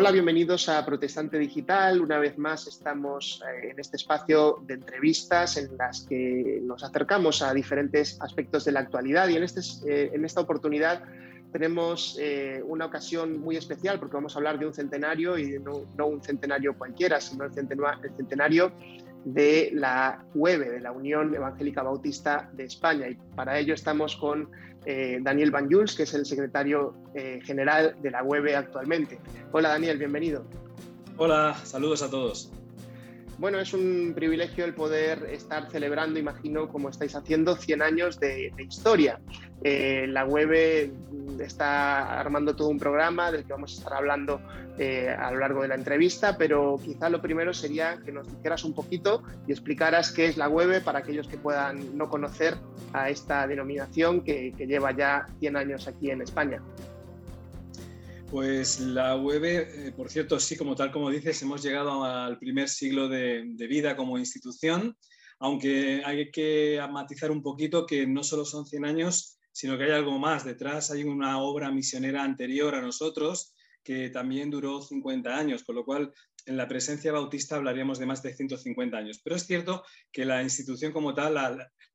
Hola, bienvenidos a Protestante Digital. Una vez más estamos eh, en este espacio de entrevistas en las que nos acercamos a diferentes aspectos de la actualidad y en, este, eh, en esta oportunidad tenemos eh, una ocasión muy especial porque vamos a hablar de un centenario y no, no un centenario cualquiera, sino el centenario de la UEB, de la Unión Evangélica Bautista de España. Y para ello estamos con eh, Daniel Van Jules, que es el secretario eh, general de la UEB actualmente. Hola Daniel, bienvenido. Hola, saludos a todos. Bueno, es un privilegio el poder estar celebrando, imagino, como estáis haciendo, 100 años de, historia. Eh, la web está armando todo un programa del que vamos a estar hablando eh, a lo largo de la entrevista, pero quizá lo primero sería que nos dijeras un poquito y explicaras qué es la web para aquellos que puedan no conocer a esta denominación que, que lleva ya 100 años aquí en España. Pues la web, eh, por cierto, sí, como tal como dices, hemos llegado al primer siglo de, vida como institución, aunque hay que matizar un poquito que no solo son 100 años, sino que hay algo más. Detrás hay una obra misionera anterior a nosotros que también duró 50 años, con lo cual en la presencia bautista hablaríamos de más de 150 años. Pero es cierto que la institución como tal,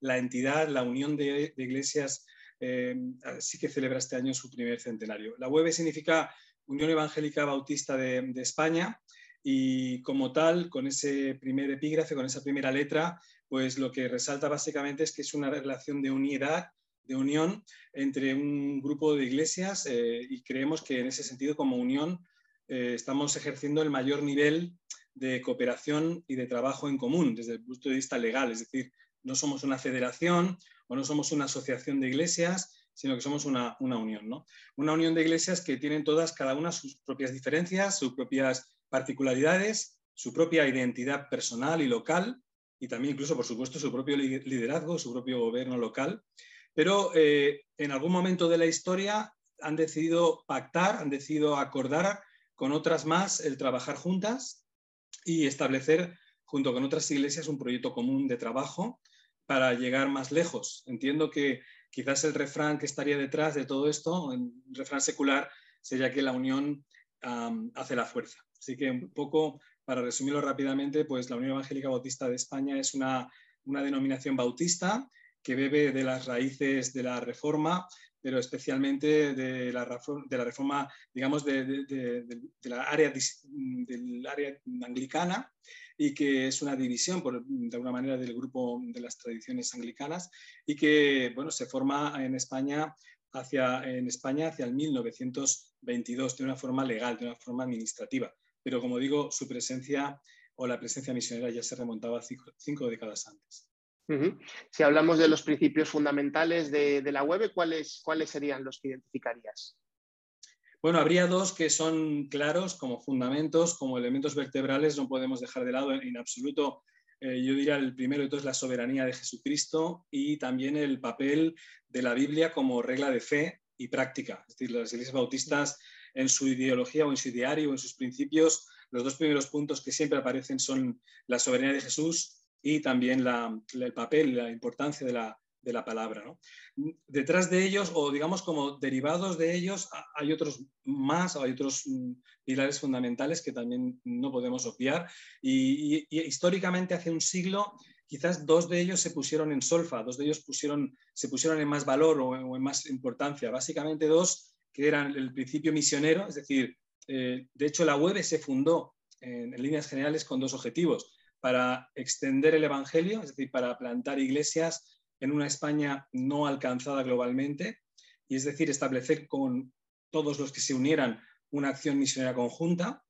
la, entidad, la unión de iglesias eh, sí que celebra este año su primer centenario. La UEB significa Unión Evangélica Bautista de, España y como tal, con ese primer epígrafe, con esa primera letra, pues lo que resalta básicamente es que es una relación de unidad, de unión entre un grupo de iglesias eh, y creemos que en ese sentido como unión eh, estamos ejerciendo el mayor nivel de cooperación y de trabajo en común desde el punto de vista legal, es decir, no somos una federación no somos una asociación de iglesias, sino que somos una, unión, ¿no? Una unión de iglesias que tienen todas, cada una, sus propias diferencias, sus propias particularidades, su propia identidad personal y local, y también incluso, por supuesto, su propio liderazgo, su propio gobierno local. Pero eh, en algún momento de la historia han decidido pactar, han decidido acordar con otras más el trabajar juntas y establecer junto con otras iglesias un proyecto común de trabajo para llegar más lejos. Entiendo que quizás el refrán que estaría detrás de todo esto, el refrán secular, sería que la unión hace la fuerza. Así que un poco, para resumirlo rápidamente, pues la Unión Evangélica Bautista de España es una, denominación bautista que bebe de las raíces de la Reforma, pero especialmente de la, de la reforma, digamos, de, la área, del área anglicana, y que es una división, por, de alguna manera, del grupo de las tradiciones anglicanas y que bueno, se forma en España, hacia, en España hacia el 1922 de una forma legal, de una forma administrativa. Pero como digo, su presencia o la presencia misionera ya se remontaba cinco, décadas antes. Si hablamos de los principios fundamentales de, la web, ¿cuáles, ¿cuáles serían los que identificarías? Bueno, habría dos que son claros como fundamentos, como elementos vertebrales, no podemos dejar de lado en, absoluto. Eh, yo diría el primero de todos la soberanía de Jesucristo y también el papel de la Biblia como regla de fe y práctica. Es decir, las iglesias bautistas en su ideología o en su diario o en sus principios, los dos primeros puntos que siempre aparecen son la soberanía de Jesús y también el papel, la importancia de la, de la palabra. Detrás de ellos, o digamos como derivados de ellos, hay otros más, hay otros mm, pilares fundamentales que también no podemos obviar. Y, históricamente, hace un siglo, quizás dos de ellos se pusieron en solfa, dos de ellos pusieron, se pusieron en más valor o, en más importancia. Básicamente dos que eran el principio misionero, es decir, eh, de hecho la web se fundó en líneas generales con dos objetivos para extender el Evangelio, es decir, para plantar iglesias en una España no alcanzada globalmente, y es decir, establecer con todos los que se unieran una acción misionera conjunta.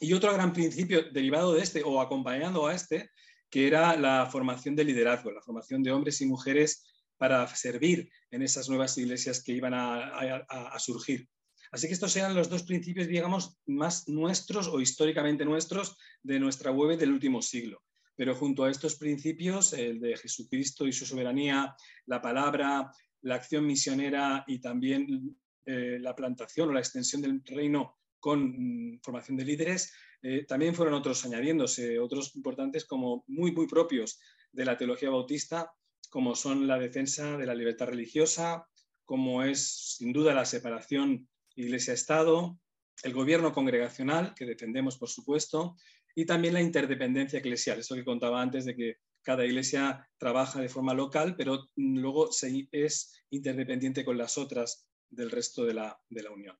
Y otro gran principio derivado de este o acompañando a este, que era la formación de liderazgo, la formación de hombres y mujeres para servir en esas nuevas iglesias que iban a, surgir. Así que estos eran los dos principios, digamos, más nuestros o históricamente nuestros de nuestra web del último siglo. Pero junto a estos principios, el de Jesucristo y su soberanía, la palabra, la acción misionera y también eh, la plantación o la extensión del reino con mm, formación de líderes, eh, también fueron otros añadiéndose, otros importantes como muy, muy propios de la teología bautista, como son la defensa de la libertad religiosa, como es sin duda la separación iglesia-estado, el gobierno congregacional, que defendemos, por supuesto, y también la interdependencia eclesial, eso que contaba antes de que cada iglesia trabaja de forma local, pero luego es interdependiente con las otras del resto de la, Unión.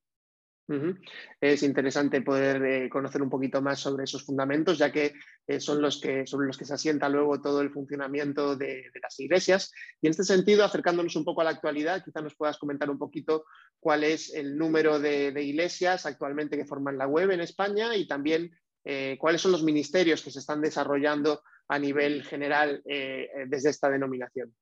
Es interesante poder eh, conocer un poquito más sobre esos fundamentos, ya que eh, son los que, sobre los que se asienta luego todo el funcionamiento de, las iglesias. Y en este sentido, acercándonos un poco a la actualidad, quizá nos puedas comentar un poquito cuál es el número de, iglesias actualmente que forman la web en España y también eh, cuáles son los ministerios que se están desarrollando a nivel general desde esta denominación.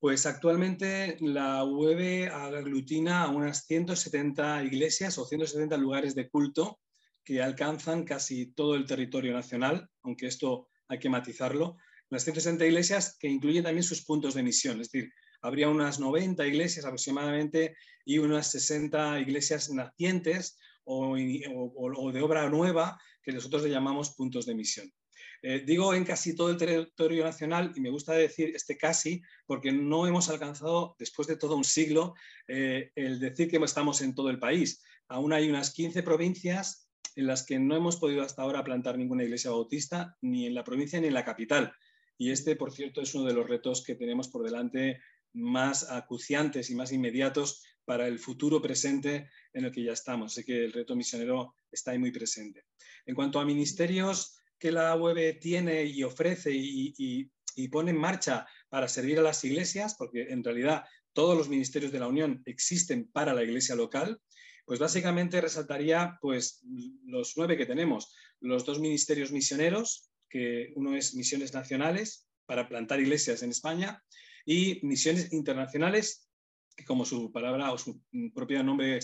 Pues actualmente la web aglutina a unas 170 iglesias o 170 lugares de culto que alcanzan casi todo el territorio nacional, aunque esto hay que matizarlo. Las 160 iglesias que incluyen también sus puntos de misión, es decir, habría unas 90 iglesias aproximadamente y unas 60 iglesias nacientes o, o de obra nueva que nosotros le llamamos puntos de misión. Eh, digo en casi todo el territorio nacional y me gusta decir este casi porque no hemos alcanzado, después de todo un siglo, eh, el decir que estamos en todo el país. Aún hay unas 15 provincias en las que no hemos podido hasta ahora plantar ninguna iglesia bautista, ni en la provincia ni en la capital. Y este, por cierto, es uno de los retos que tenemos por delante más acuciantes y más inmediatos para el futuro presente en el que ya estamos. Así que el reto misionero está ahí muy presente. En cuanto a ministerios, que la web tiene y ofrece y, pone en marcha para servir a las iglesias, porque en realidad todos los ministerios de la Unión existen para la iglesia local, pues básicamente resaltaría pues, los nueve que tenemos. Los dos ministerios misioneros, que uno es misiones nacionales para plantar iglesias en España y misiones internacionales que como su palabra o su propio nombre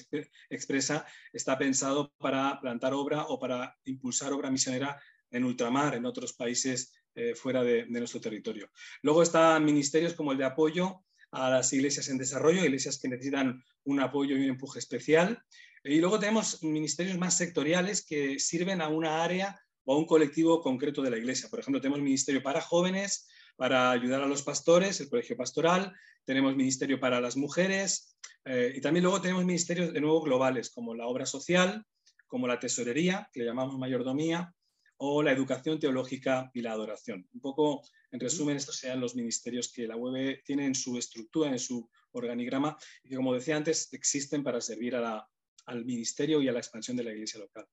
expresa, está pensado para plantar obra o para impulsar obra misionera en ultramar, en otros países eh, fuera de, nuestro territorio. Luego están ministerios como el de apoyo a las iglesias en desarrollo, iglesias que necesitan un apoyo y un empuje especial. Y luego tenemos ministerios más sectoriales que sirven a una área o a un colectivo concreto de la iglesia. Por ejemplo, tenemos ministerio para jóvenes, para ayudar a los pastores, el colegio pastoral, tenemos ministerio para las mujeres eh, y también luego tenemos ministerios de nuevo globales como la obra social, como la tesorería, que le llamamos mayordomía, o la educación teológica y la adoración. Un poco, en resumen, estos sean los ministerios que la web tiene en su estructura, en su organigrama, y que, como decía antes, existen para servir al ministerio y a la expansión de la iglesia local.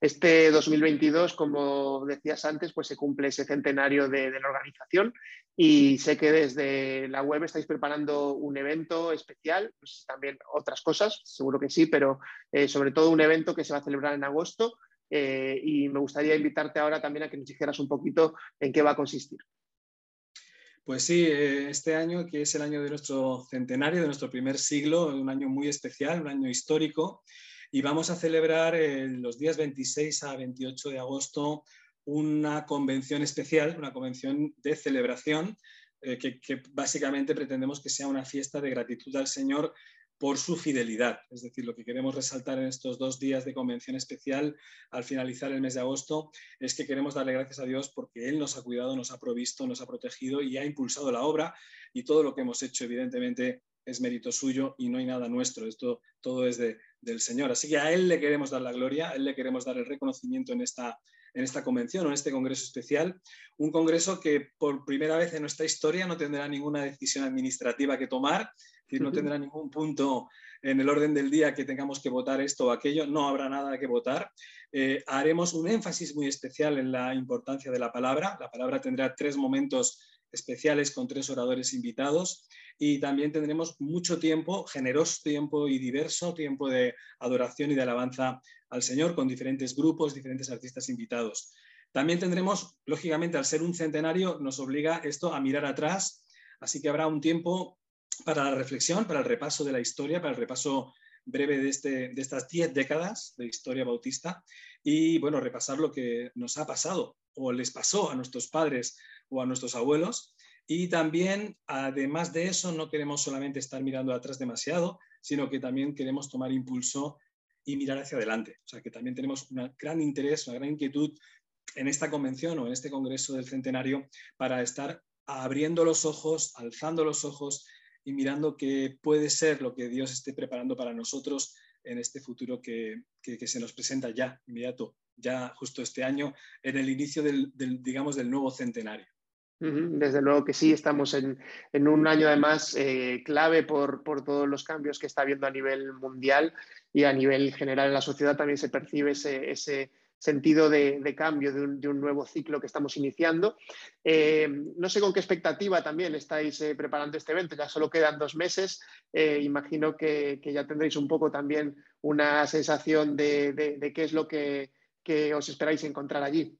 Este 2022, como decías antes, pues se cumple ese centenario de, la organización y sé que desde la web estáis preparando un evento especial, pues también otras cosas, seguro que sí, pero eh, sobre todo un evento que se va a celebrar en agosto eh, y me gustaría invitarte ahora también a que nos dijeras un poquito en qué va a consistir. Pues sí, eh, este año, que es el año de nuestro centenario, de nuestro primer siglo, un año muy especial, un año histórico, y vamos a celebrar los días 26 a 28 de agosto una convención especial, una convención de celebración, eh, que, básicamente pretendemos que sea una fiesta de gratitud al Señor por su fidelidad. Es decir, lo que queremos resaltar en estos dos días de convención especial al finalizar el mes de agosto es que queremos darle gracias a Dios porque Él nos ha cuidado, nos ha provisto, nos ha protegido y ha impulsado la obra y todo lo que hemos hecho evidentemente es mérito suyo y no hay nada nuestro. Esto todo es del Señor. Así que a Él le queremos dar la gloria, a Él le queremos dar el reconocimiento en esta, en esta convención o en este congreso especial. Un congreso que por primera vez en nuestra historia no tendrá ninguna decisión administrativa que tomar, decir, no tendrá ningún punto en el orden del día que tengamos que votar esto o aquello, no habrá nada que votar. Eh, haremos un énfasis muy especial en la importancia de la palabra. La palabra tendrá tres momentos especiales con tres oradores invitados. Y también tendremos mucho tiempo, generoso tiempo y diverso tiempo de adoración y de alabanza al Señor con diferentes grupos, diferentes artistas invitados. También tendremos, lógicamente, al ser un centenario, nos obliga esto a mirar atrás, así que habrá un tiempo para la reflexión, para el repaso de la historia, para el repaso breve de, este, de estas diez décadas de historia bautista. Y, bueno, repasar lo que nos ha pasado o les pasó a nuestros padres o a nuestros abuelos. Y también, además de eso, no queremos solamente estar mirando atrás demasiado, sino que también queremos tomar impulso y mirar hacia adelante. O sea, que también tenemos un gran interés, una gran inquietud en esta convención o en este Congreso del Centenario para estar abriendo los ojos, alzando los ojos y mirando qué puede ser lo que Dios esté preparando para nosotros en este futuro que, se nos presenta ya, inmediato, ya justo este año, en el inicio del, digamos, del nuevo centenario. Desde luego que sí, estamos en, un año además eh, clave por, todos los cambios que está habiendo a nivel mundial y a nivel general en la sociedad también se percibe ese, sentido de, cambio, de un, nuevo ciclo que estamos iniciando. Eh, no sé con qué expectativa también estáis eh, preparando este evento, ya solo quedan dos meses, imagino que, ya tendréis un poco también una sensación de, qué es lo que os esperáis encontrar allí.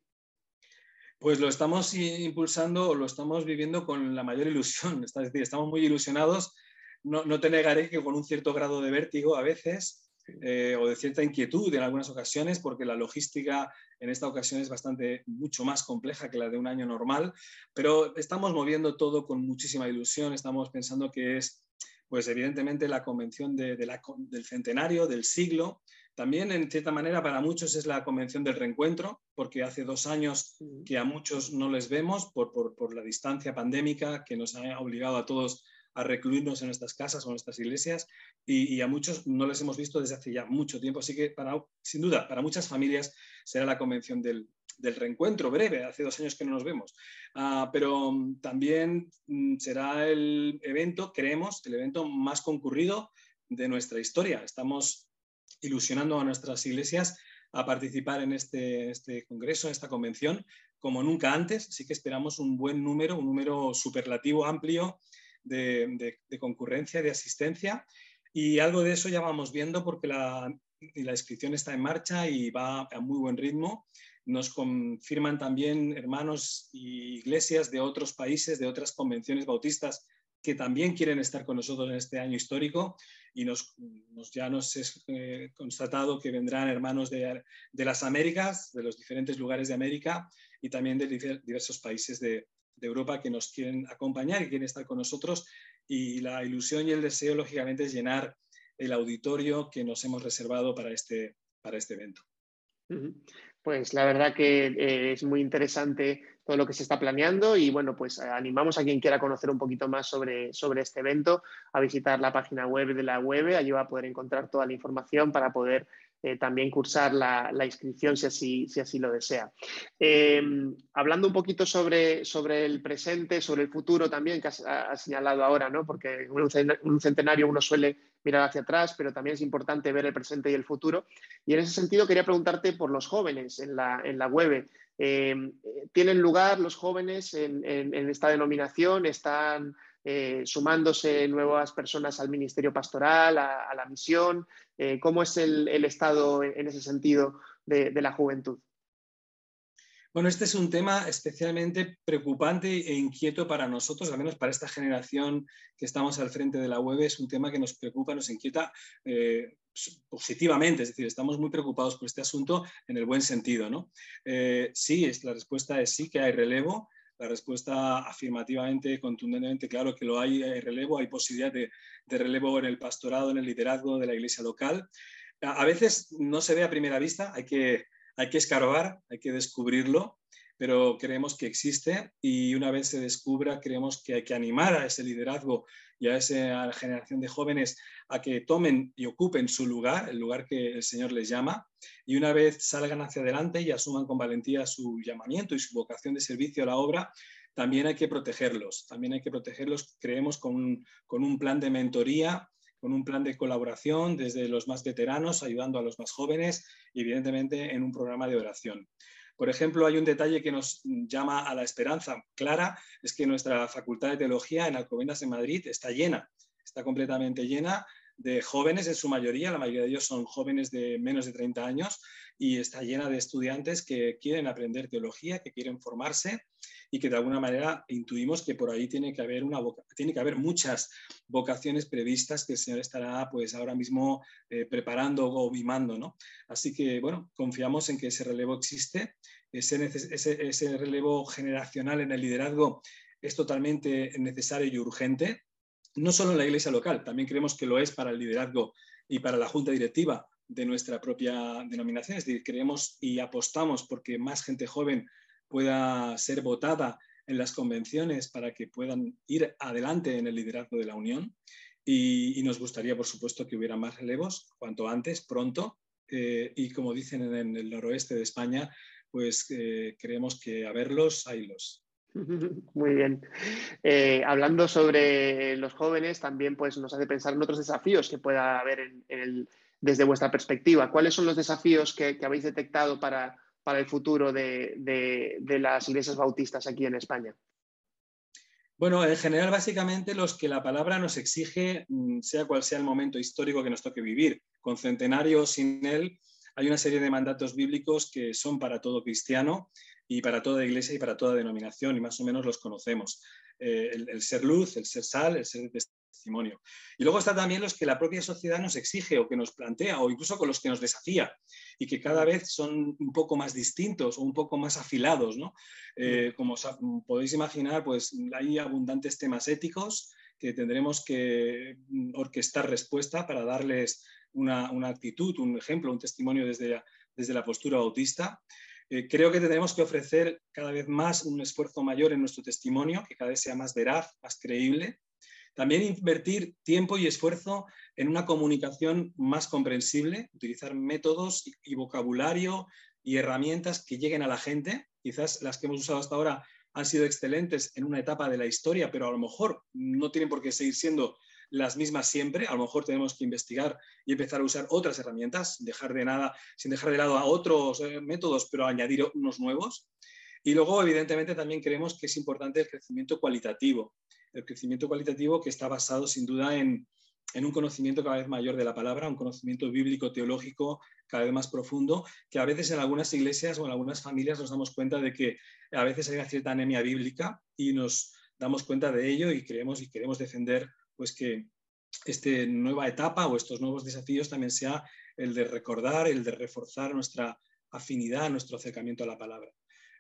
Pues lo estamos impulsando, lo estamos viviendo con la mayor ilusión. Es decir, estamos muy ilusionados. No, te negaré que con un cierto grado de vértigo a veces eh, o de cierta inquietud en algunas ocasiones, porque la logística en esta ocasión es bastante mucho más compleja que la de un año normal, pero estamos moviendo todo con muchísima ilusión. Estamos pensando que es, pues evidentemente, la convención del centenario, del siglo, también, en cierta manera, para muchos es la convención del reencuentro, porque hace dos años que a muchos no les vemos por, la distancia pandémica que nos ha obligado a todos a recluirnos en nuestras casas o en nuestras iglesias y, a muchos no les hemos visto desde hace ya mucho tiempo. Así que, para, sin duda, para muchas familias será la convención del, reencuentro breve, hace dos años que no nos vemos. Ah, pero mm, también mm, será el evento, creemos, el evento más concurrido de nuestra historia. Estamos ilusionando a nuestras iglesias a participar en este, este, congreso, en esta convención, como nunca antes. Sí que esperamos un buen número, un número superlativo, amplio de, concurrencia, de asistencia. Y algo de eso ya vamos viendo porque la, la inscripción está en marcha y va a muy buen ritmo. Nos confirman también hermanos y iglesias de otros países, de otras convenciones bautistas que también quieren estar con nosotros en este año histórico y nos, ya nos es eh, constatado que vendrán hermanos de, las Américas, de los diferentes lugares de América y también de diversos países de, Europa que nos quieren acompañar y quieren estar con nosotros. Y la ilusión y el deseo, lógicamente, es llenar el auditorio que nos hemos reservado para este, para este evento. Pues la verdad que eh, es muy interesante todo lo que se está planeando y bueno, pues eh, animamos a quien quiera conocer un poquito más sobre, sobre este evento a visitar la página web de la web, allí va a poder encontrar toda la información para poder eh, también cursar la, inscripción si así, si así lo desea. Eh, hablando un poquito sobre, sobre el presente, sobre el futuro también, que has, señalado ahora, ¿no? porque en un centenario uno suele mirar hacia atrás, pero también es importante ver el presente y el futuro. Y en ese sentido quería preguntarte por los jóvenes en la, en la web. Eh, ¿Tienen lugar los jóvenes en, esta denominación? ¿Están eh, sumándose nuevas personas al ministerio pastoral, a, la misión? Eh, ¿Cómo es el, estado en ese sentido de, la juventud? Bueno, este es un tema especialmente preocupante e inquieto para nosotros, al menos para esta generación que estamos al frente de la web. Es un tema que nos preocupa, nos inquieta positivamente, es decir, estamos muy preocupados por este asunto en el buen sentido. ¿no? sí, la respuesta es sí que hay relevo, la respuesta afirmativamente, contundentemente, claro que lo hay, hay relevo, hay posibilidad de, relevo en el pastorado, en el liderazgo de la iglesia local. A, veces no se ve a primera vista, hay que, hay que escarbar, hay que descubrirlo, pero creemos que existe y una vez se descubra, creemos que hay que animar a ese liderazgo y a esa generación de jóvenes a que tomen y ocupen su lugar, el lugar que el Señor les llama, y una vez salgan hacia adelante y asuman con valentía su llamamiento y su vocación de servicio a la obra, también hay que protegerlos, también hay que protegerlos, creemos, con un, con un plan de mentoría, con un plan de colaboración desde los más veteranos, ayudando a los más jóvenes y evidentemente en un programa de oración. Por ejemplo, hay un detalle que nos llama a la esperanza clara, es que nuestra Facultad de Teología en Alcobendas en Madrid está llena, está completamente llena de jóvenes en su mayoría, la mayoría de ellos son jóvenes de menos de 30 años y está llena de estudiantes que quieren aprender teología, que quieren formarse y que de alguna manera intuimos que por ahí tiene que haber, una tiene que haber muchas vocaciones previstas que el Señor estará pues ahora mismo eh, preparando o mimando. ¿no? Así que bueno, confiamos en que ese relevo existe, ese, ese, ese relevo generacional en el liderazgo es totalmente necesario y urgente, no solo en la iglesia local, también creemos que lo es para el liderazgo y para la junta directiva de nuestra propia denominación. Es decir, creemos y apostamos porque más gente joven pueda ser votada en las convenciones para que puedan ir adelante en el liderazgo de la Unión. y, nos gustaría, por supuesto, que hubiera más relevos cuanto antes, pronto. Eh, y como dicen en, el noroeste de España, pues eh, creemos que a verlos, haylos. Muy bien. Eh, hablando sobre los jóvenes, también pues, nos hace pensar en otros desafíos que pueda haber desde vuestra perspectiva. ¿Cuáles son los desafíos que, habéis detectado para, el futuro de, las iglesias bautistas aquí en España? Bueno, en general, básicamente los que la palabra nos exige, mm, sea cual sea el momento histórico que nos toque vivir, con centenario o sin él, hay una serie de mandatos bíblicos que son para todo cristiano y para toda iglesia y para toda denominación, y más o menos los conocemos. Eh, el, ser luz, el ser sal, el ser testimonio. Y luego está también los que la propia sociedad nos exige o que nos plantea, o incluso con los que nos desafía, y que cada vez son un poco más distintos o un poco más afilados. ¿no? Eh, como podéis imaginar, pues hay abundantes temas éticos que tendremos que mm, orquestar respuesta para darles una, actitud, un ejemplo, un testimonio desde, desde la postura autista. Eh, creo que tendremos que ofrecer cada vez más un esfuerzo mayor en nuestro testimonio, que cada vez sea más veraz, más creíble. También invertir tiempo y esfuerzo en una comunicación más comprensible, utilizar métodos y vocabulario y herramientas que lleguen a la gente. Quizás las que hemos usado hasta ahora han sido excelentes en una etapa de la historia, pero a lo mejor no tienen por qué seguir siendo las mismas siempre. A lo mejor tenemos que investigar y empezar a usar otras herramientas, dejar de nada, sin dejar de lado a otros eh, métodos, pero añadir unos nuevos. Y luego, evidentemente, también creemos que es importante el crecimiento cualitativo. El crecimiento cualitativo que está basado sin duda en, en un conocimiento cada vez mayor de la palabra, un conocimiento bíblico, teológico cada vez más profundo, que a veces en algunas iglesias o en algunas familias nos damos cuenta de que a veces hay una cierta anemia bíblica y nos damos cuenta de ello y creemos y queremos defender pues que esta nueva etapa o estos nuevos desafíos también sea el de recordar, el de reforzar nuestra afinidad, nuestro acercamiento a la palabra.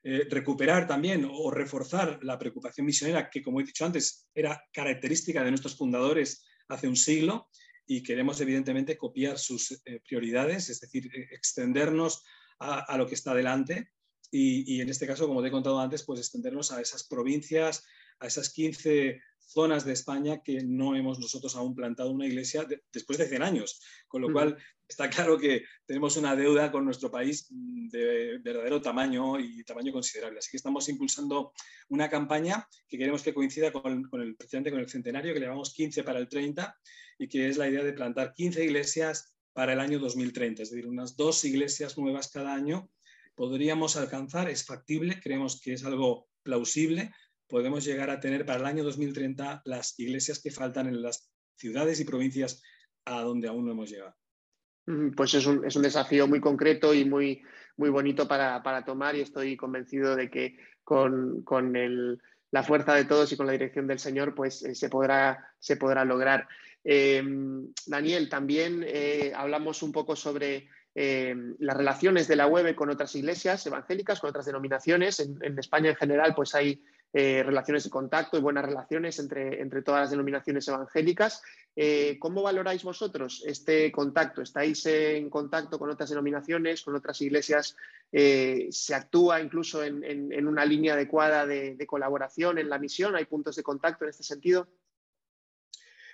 Eh, recuperar también o reforzar la preocupación misionera que, como he dicho antes, era característica de nuestros fundadores hace un siglo y queremos evidentemente copiar sus eh, prioridades, es decir, eh, extendernos a, lo que está delante y, y, en este caso, como te he contado antes, pues extendernos a esas provincias, a esas 15 zonas de España que no hemos nosotros aún plantado una iglesia después de 100 años. Con lo cual, está claro que tenemos una deuda con nuestro país de verdadero tamaño y tamaño considerable. Así que estamos impulsando una campaña que queremos que coincida con, el, precisamente con el centenario, que le llamamos 15 para el 30, y que es la idea de plantar 15 iglesias para el año 2030, es decir, unas dos iglesias nuevas cada año podríamos alcanzar, es factible, creemos que es algo plausible, podemos llegar a tener para el año 2030 las iglesias que faltan en las ciudades y provincias a donde aún no hemos llegado. Pues es un, desafío muy concreto y muy, muy bonito para, tomar y estoy convencido de que con, la fuerza de todos y con la dirección del Señor pues eh, se, podrá, se podrá lograr. Em, Daniel, también eh, hablamos un poco sobre em, las relaciones de la web con otras iglesias evangélicas, con otras denominaciones. En, en España en general pues hay eh, relaciones de contacto y buenas relaciones entre, entre todas las denominaciones evangélicas. Eh, ¿Cómo valoráis vosotros este contacto? ¿Estáis en contacto con otras denominaciones, con otras iglesias? Eh, ¿Se actúa incluso en, una línea adecuada de, colaboración en la misión? ¿Hay puntos de contacto en este sentido?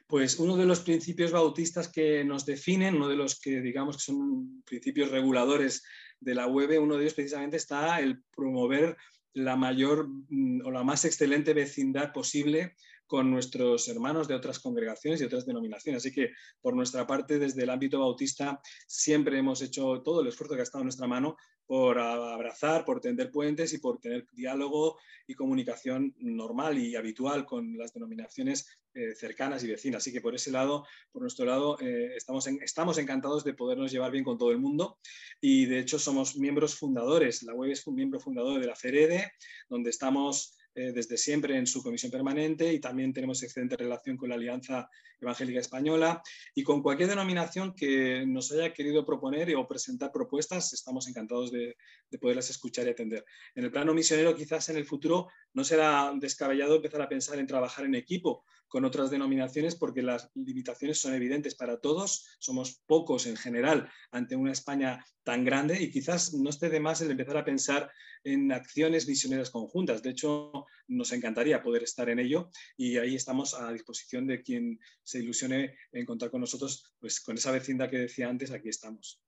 Pues uno de los principios bautistas que nos definen, uno de los que digamos que son principios reguladores de la web, uno de ellos precisamente está el promover la mayor mm, o la más excelente vecindad posible con nuestros hermanos de otras congregaciones y otras denominaciones. Así que por nuestra parte, desde el ámbito bautista, siempre hemos hecho todo el esfuerzo que ha estado en nuestra mano por abrazar, por tender puentes y por tener diálogo y comunicación normal y habitual con las denominaciones eh, cercanas y vecinas. Así que por ese lado, por nuestro lado, eh, estamos, estamos encantados de podernos llevar bien con todo el mundo y de hecho somos miembros fundadores. La web es un miembro fundador de la FEREDE, donde estamos eh, desde siempre en su comisión permanente y también tenemos excelente relación con la Alianza Evangélica Española y con cualquier denominación que nos haya querido proponer o presentar propuestas, estamos encantados de, de poderlas escuchar y atender. En el plano misionero, quizás en el futuro no será descabellado empezar a pensar en trabajar en equipo con otras denominaciones porque las limitaciones son evidentes para todos, somos pocos en general ante una España tan grande y quizás no esté de más el empezar a pensar en acciones misioneras conjuntas. De hecho, nos encantaría poder estar en ello y ahí estamos a disposición de quien se ilusione en contar con nosotros, pues con esa vecindad que decía antes, aquí estamos.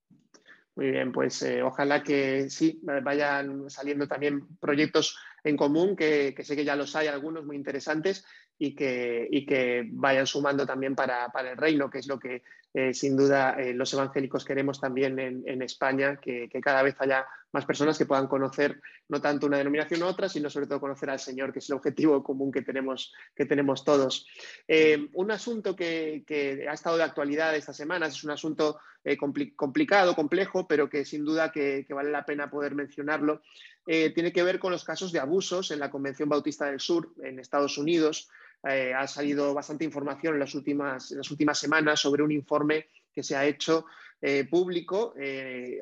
Muy bien, pues eh, ojalá que sí, vayan saliendo también proyectos en común, que, sé que ya los hay algunos muy interesantes y que, que vayan sumando también para, para, el reino, que es lo que eh, sin duda eh, los evangélicos queremos también en, España, que, cada vez haya más personas que puedan conocer no tanto una denominación u otra, sino sobre todo conocer al Señor, que es el objetivo común que tenemos, que tenemos todos. Eh, un asunto que, ha estado de actualidad estas semanas es un asunto complicado, complejo, pero que sin duda que, vale la pena poder mencionarlo. tiene que ver con los casos de abusos en la Convención Bautista del Sur en Estados Unidos. Eh, ha salido bastante información en las, últimas, las últimas semanas sobre un informe que se ha hecho eh, público, eh,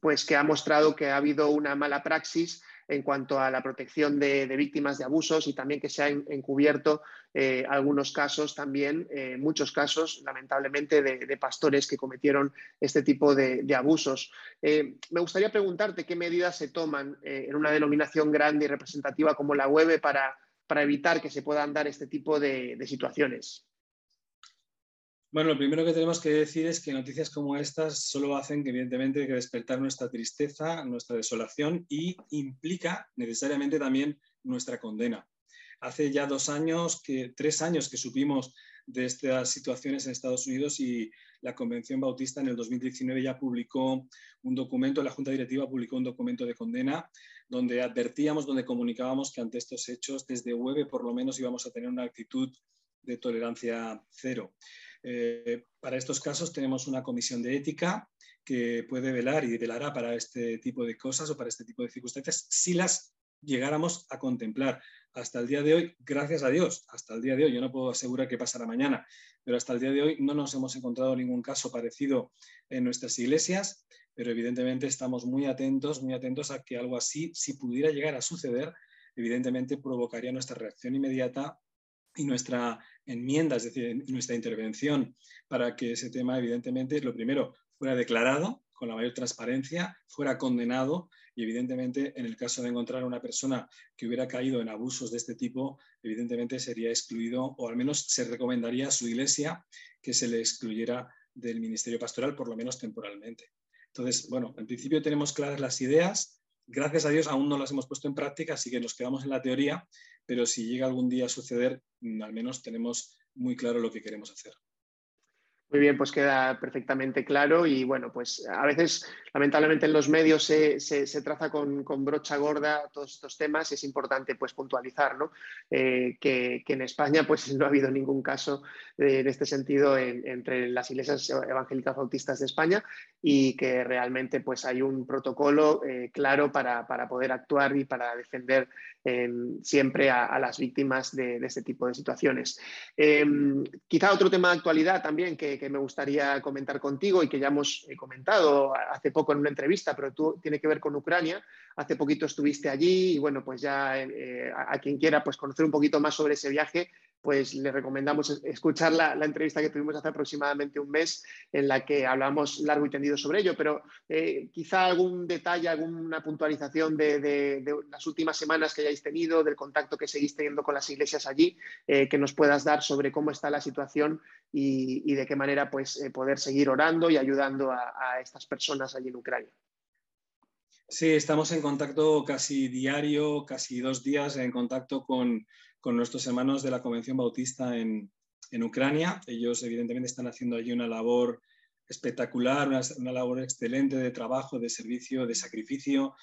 pues que ha mostrado que ha habido una mala praxis en cuanto a la protección de, víctimas de abusos y también que se han encubierto algunos casos también, muchos casos, lamentablemente, de, pastores que cometieron este tipo de, abusos. me gustaría preguntarte qué medidas se toman en una denominación grande y representativa como la para para evitar que se puedan dar este tipo de, situaciones? Bueno, lo primero que tenemos que decir es que noticias como estas solo hacen que, evidentemente, que despertar nuestra tristeza, nuestra desolación y implica necesariamente también nuestra condena. Hace ya dos años, que, tres años que supimos de estas situaciones en Estados Unidos y la Convención Bautista en el 2019 ya publicó un documento, la Junta Directiva publicó un documento de condena donde advertíamos, donde comunicábamos que ante estos hechos desde UEB por lo menos íbamos a tener una actitud de tolerancia cero. Eh, para estos casos tenemos una comisión de ética que puede velar y velará para este tipo de cosas o para este tipo de circunstancias si las llegáramos a contemplar. Hasta el día de hoy, gracias a Dios, hasta el día de hoy, yo no puedo asegurar que pasará mañana, pero hasta el día de hoy no nos hemos encontrado ningún caso parecido en nuestras iglesias, pero evidentemente estamos muy atentos, muy atentos a que algo así, si pudiera llegar a suceder, evidentemente provocaría nuestra reacción inmediata y nuestra enmienda, es decir, nuestra intervención para que ese tema, evidentemente, lo primero, fuera declarado con la mayor transparencia, fuera condenado y evidentemente en el caso de encontrar a una persona que hubiera caído en abusos de este tipo, evidentemente sería excluido o al menos se recomendaría a su iglesia que se le excluyera del ministerio pastoral, por lo menos temporalmente. Entonces, bueno, en principio tenemos claras las ideas, gracias a Dios aún no las hemos puesto en práctica, así que nos quedamos en la teoría, pero si llega algún día a suceder, al menos tenemos muy claro lo que queremos hacer. Muy bien, pues queda perfectamente claro y bueno, pues a veces lamentablemente en los medios se, traza con, brocha gorda todos estos temas y es importante pues puntualizar ¿no? Eh, que, en España pues no ha habido ningún caso en este sentido entre las iglesias evangélicas bautistas de España y que realmente pues hay un protocolo eh, claro para, poder actuar y para defender em, siempre a, las víctimas de, de, este tipo de situaciones. Quizá otro tema de actualidad también que que, me gustaría comentar contigo y que ya hemos eh, comentado hace poco en una entrevista, pero tú tiene que ver con Ucrania. Hace poquito estuviste allí y bueno, pues ya eh, a, quien quiera pues conocer un poquito más sobre ese viaje, pues le recomendamos escuchar la, entrevista que tuvimos hace aproximadamente un mes en la que hablamos largo y tendido sobre ello, pero eh, quizá algún detalle, alguna puntualización de, las últimas semanas que hayáis tenido, del contacto que seguís teniendo con las iglesias allí, eh, que nos puedas dar sobre cómo está la situación y, de qué manera pues, eh, poder seguir orando y ayudando a estas personas allí en Ucrania. Sí, estamos en contacto casi diario, casi dos días en contacto con, con nuestros hermanos de la Convención Bautista en, en, Ucrania. Ellos evidentemente están haciendo allí una labor espectacular, una, labor excelente de trabajo, de servicio, de sacrificio.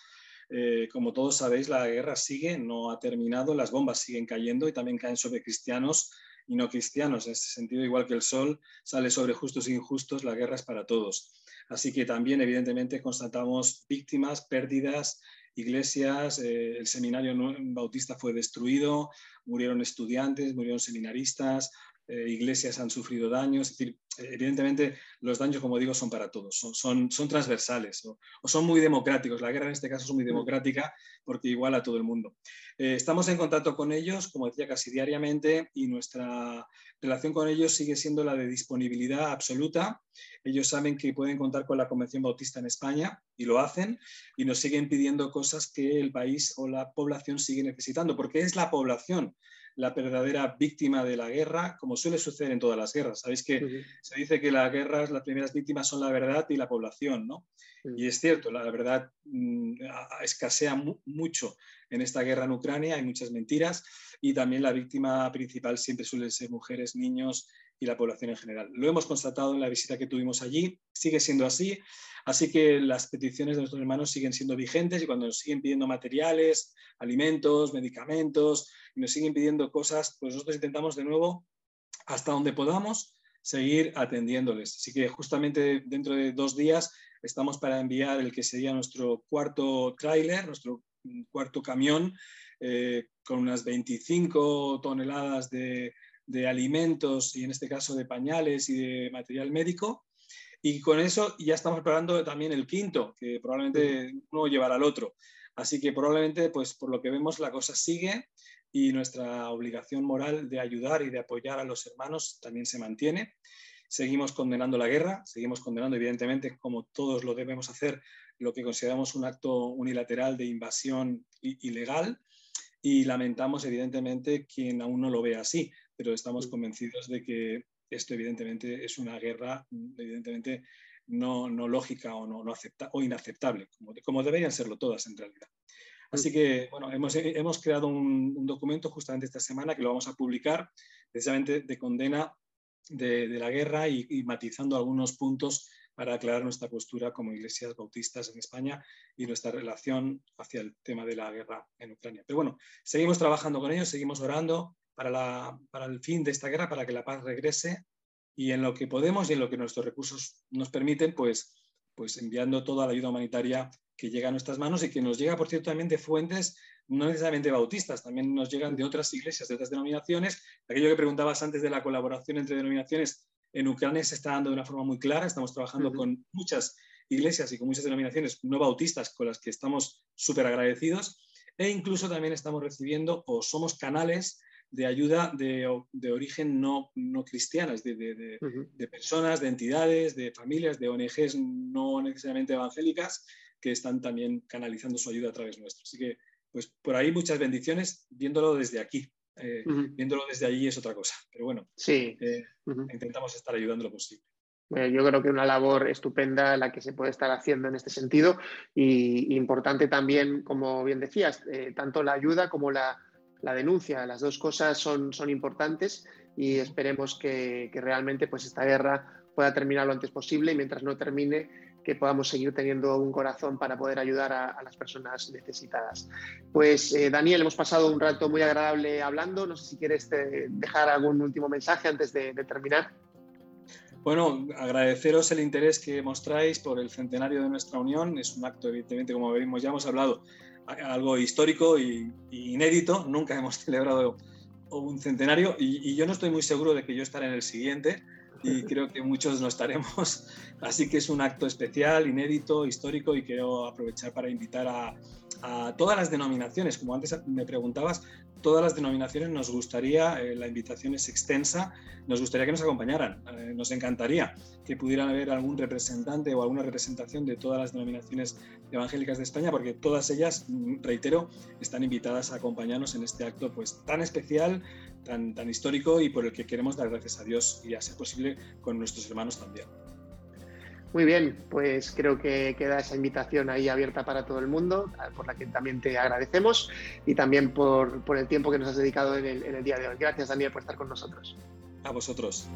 Eh, como todos sabéis, la guerra sigue, no ha terminado, las bombas siguen cayendo y también caen sobre cristianos y no cristianos. En ese sentido, igual que el sol sale sobre justos e injustos, la guerra es para todos. Así que también, evidentemente, constatamos víctimas, pérdidas, iglesias, eh, el seminario bautista fue destruido, murieron estudiantes, murieron seminaristas, eh, iglesias han sufrido daños. Es decir, evidentemente los daños, como digo, son para todos, son, son, transversales o, son muy democráticos. La guerra en este caso es muy mm. democrática porque iguala a todo el mundo. Eh, estamos en contacto con ellos, como decía, casi diariamente y nuestra relación con ellos sigue siendo la de disponibilidad absoluta. Ellos saben que pueden contar con la Convención Bautista en España y lo hacen y nos siguen pidiendo cosas que el país o la población sigue necesitando, porque es la población la verdadera víctima de la guerra, como suele suceder en todas las guerras. Sabéis que se dice que las guerras, las primeras víctimas son la verdad y la población, ¿no? Y es cierto, la verdad mm, escasea mucho en esta guerra en Ucrania, hay muchas mentiras y también la víctima principal siempre suelen ser mujeres, niños y la población en general. Lo hemos constatado en la visita que tuvimos allí, sigue siendo así, así que las peticiones de nuestros hermanos siguen siendo vigentes y cuando nos siguen pidiendo materiales, alimentos, medicamentos, nos siguen pidiendo cosas, pues nosotros intentamos de nuevo, hasta donde podamos, seguir atendiéndoles. Así que justamente dentro de dos días estamos para enviar el que sería nuestro cuarto tráiler, nuestro cuarto camión, eh, con unas 25 toneladas de, de, alimentos y en este caso de pañales y de material médico. Y con eso ya estamos preparando también el quinto, que probablemente uno llevará al otro. Así que probablemente, pues por lo que vemos, la cosa sigue y nuestra obligación moral de ayudar y de apoyar a los hermanos también se mantiene. Seguimos condenando la guerra, seguimos condenando, evidentemente, como todos lo debemos hacer, lo que consideramos un acto unilateral de invasión ilegal y lamentamos, evidentemente, quien aún no lo ve así, pero estamos convencidos de que esto, evidentemente, es una guerra, evidentemente, no, no lógica o, no, no acepta, o inaceptable, como, como deberían serlo todas en realidad. Así que, bueno, hemos, hemos creado un, documento justamente esta semana que lo vamos a publicar, precisamente de condena de, la guerra y, matizando algunos puntos para aclarar nuestra postura como iglesias bautistas en España y nuestra relación hacia el tema de la guerra en Ucrania. Pero bueno, seguimos trabajando con ellos, seguimos orando para, la, para el fin de esta guerra, para que la paz regrese y en lo que podemos y en lo que nuestros recursos nos permiten, pues, pues enviando toda la ayuda humanitaria que llega a nuestras manos y que nos llega, por cierto, también de fuentes no necesariamente bautistas, también nos llegan de otras iglesias, de otras denominaciones. Aquello que preguntabas antes de la colaboración entre denominaciones, en Ucrania se está dando de una forma muy clara, estamos trabajando con muchas iglesias y con muchas denominaciones no bautistas con las que estamos súper agradecidos e incluso también estamos recibiendo o somos canales de ayuda de, origen no, no cristianas, de, de, personas, de entidades, de familias, de ONGs no necesariamente evangélicas, que están también canalizando su ayuda a través nuestro. Así que, pues por ahí muchas bendiciones viéndolo desde aquí. Eh, viéndolo desde allí es otra cosa, pero bueno, sí. Eh, intentamos estar ayudando lo posible. yo creo que una labor estupenda la que se puede estar haciendo en este sentido y, importante también, como bien decías, eh, tanto la ayuda como la, la, denuncia, las dos cosas son, son importantes y esperemos que, que realmente pues, esta guerra pueda terminar lo antes posible y mientras no termine que podamos seguir teniendo un corazón para poder ayudar a, las personas necesitadas. Pues eh, Daniel, hemos pasado un rato muy agradable hablando. No sé si quieres eh, dejar algún último mensaje antes de, terminar. Bueno, agradeceros el interés que mostráis por el centenario de nuestra unión. Es un acto, evidentemente, como venimos, ya hemos hablado, algo histórico e inédito. Nunca hemos celebrado un centenario y, y, yo no estoy muy seguro de que yo estaré en el siguiente y creo que muchos no estaremos. Así que es un acto especial, inédito, histórico y quiero aprovechar para invitar a, todas las denominaciones. Como antes me preguntabas, todas las denominaciones nos gustaría, eh, la invitación es extensa, nos gustaría que nos acompañaran. Eh, nos encantaría que pudieran haber algún representante o alguna representación de todas las denominaciones evangélicas de España, porque todas ellas, mm, reitero, están invitadas a acompañarnos en este acto pues, tan especial, tan, tan histórico y por el que queremos dar gracias a Dios y a ser posible con nuestros hermanos también. Muy bien, pues creo que queda esa invitación ahí abierta para todo el mundo, por la que también te agradecemos y también por, el tiempo que nos has dedicado en el, en el día de hoy. Gracias, Daniel, por estar con nosotros. A vosotros.